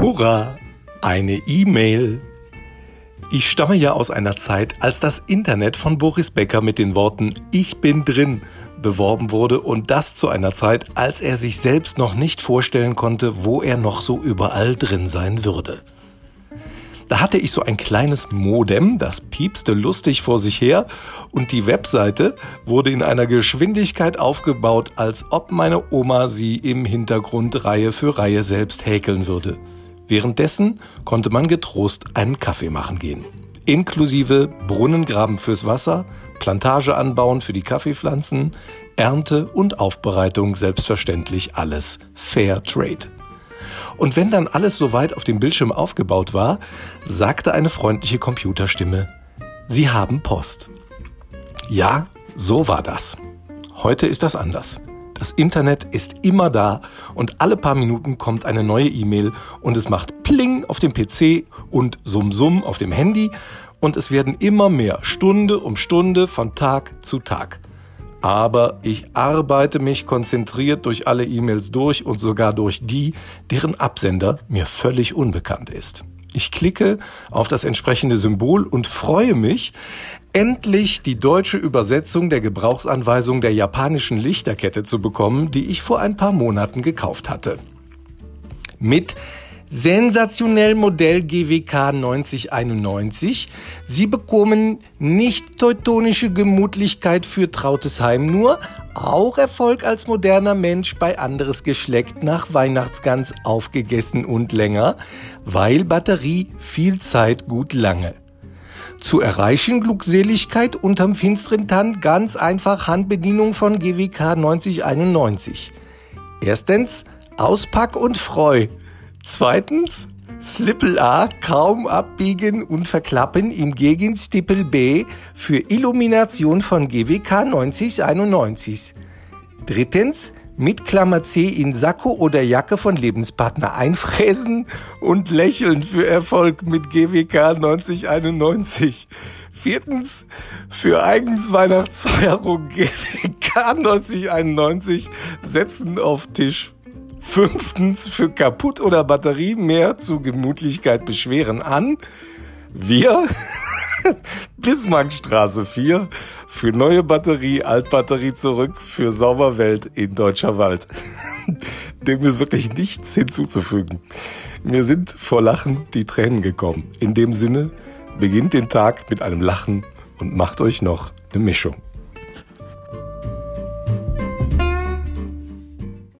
Hurra! Eine E-Mail. Ich stamme ja aus einer Zeit, als das Internet von Boris Becker mit den Worten Ich bin drin beworben wurde und das zu einer Zeit, als er sich selbst noch nicht vorstellen konnte, wo er noch so überall drin sein würde. Da hatte ich so ein kleines Modem, das piepste lustig vor sich her und die Webseite wurde in einer Geschwindigkeit aufgebaut, als ob meine Oma sie im Hintergrund Reihe für Reihe selbst häkeln würde. Währenddessen konnte man getrost einen Kaffee machen gehen. Inklusive Brunnengraben fürs Wasser, Plantage anbauen für die Kaffeepflanzen, Ernte und Aufbereitung selbstverständlich alles Fair Trade. Und wenn dann alles soweit auf dem Bildschirm aufgebaut war, sagte eine freundliche Computerstimme, Sie haben Post. Ja, so war das. Heute ist das anders. Das Internet ist immer da und alle paar Minuten kommt eine neue E-Mail und es macht Pling auf dem PC und Summ Summ auf dem Handy und es werden immer mehr Stunde um Stunde von Tag zu Tag. Aber ich arbeite mich konzentriert durch alle E-Mails durch und sogar durch die, deren Absender mir völlig unbekannt ist. Ich klicke auf das entsprechende Symbol und freue mich, endlich die deutsche Übersetzung der Gebrauchsanweisung der japanischen Lichterkette zu bekommen, die ich vor ein paar Monaten gekauft hatte. Mit sensationell Modell GWK 9091. Sie bekommen nicht teutonische Gemutlichkeit für trautes Heim nur, auch Erfolg als moderner Mensch bei anderes Geschlecht nach Weihnachtsgans aufgegessen und länger, weil Batterie viel Zeit gut lange. Zu erreichen Glückseligkeit unterm finsteren Tand ganz einfach Handbedienung von GWK 9091. Erstens Auspack und Freu. Zweitens Slippel A kaum abbiegen und verklappen im Gegenstippel B für Illumination von GWK 9091. Drittens mit Klammer C in Sakko oder Jacke von Lebenspartner einfräsen und lächeln für Erfolg mit GWK 9091. Viertens, für eigens Weihnachtsfeierung GWK 9091 setzen auf Tisch. Fünftens, für kaputt oder Batterie mehr zu Gemütlichkeit beschweren an. Wir Bismarckstraße 4 für neue Batterie, Altbatterie zurück für Sauberwelt in Deutscher Wald. Dem ist wirklich nichts hinzuzufügen. Mir sind vor Lachen die Tränen gekommen. In dem Sinne, beginnt den Tag mit einem Lachen und macht euch noch eine Mischung.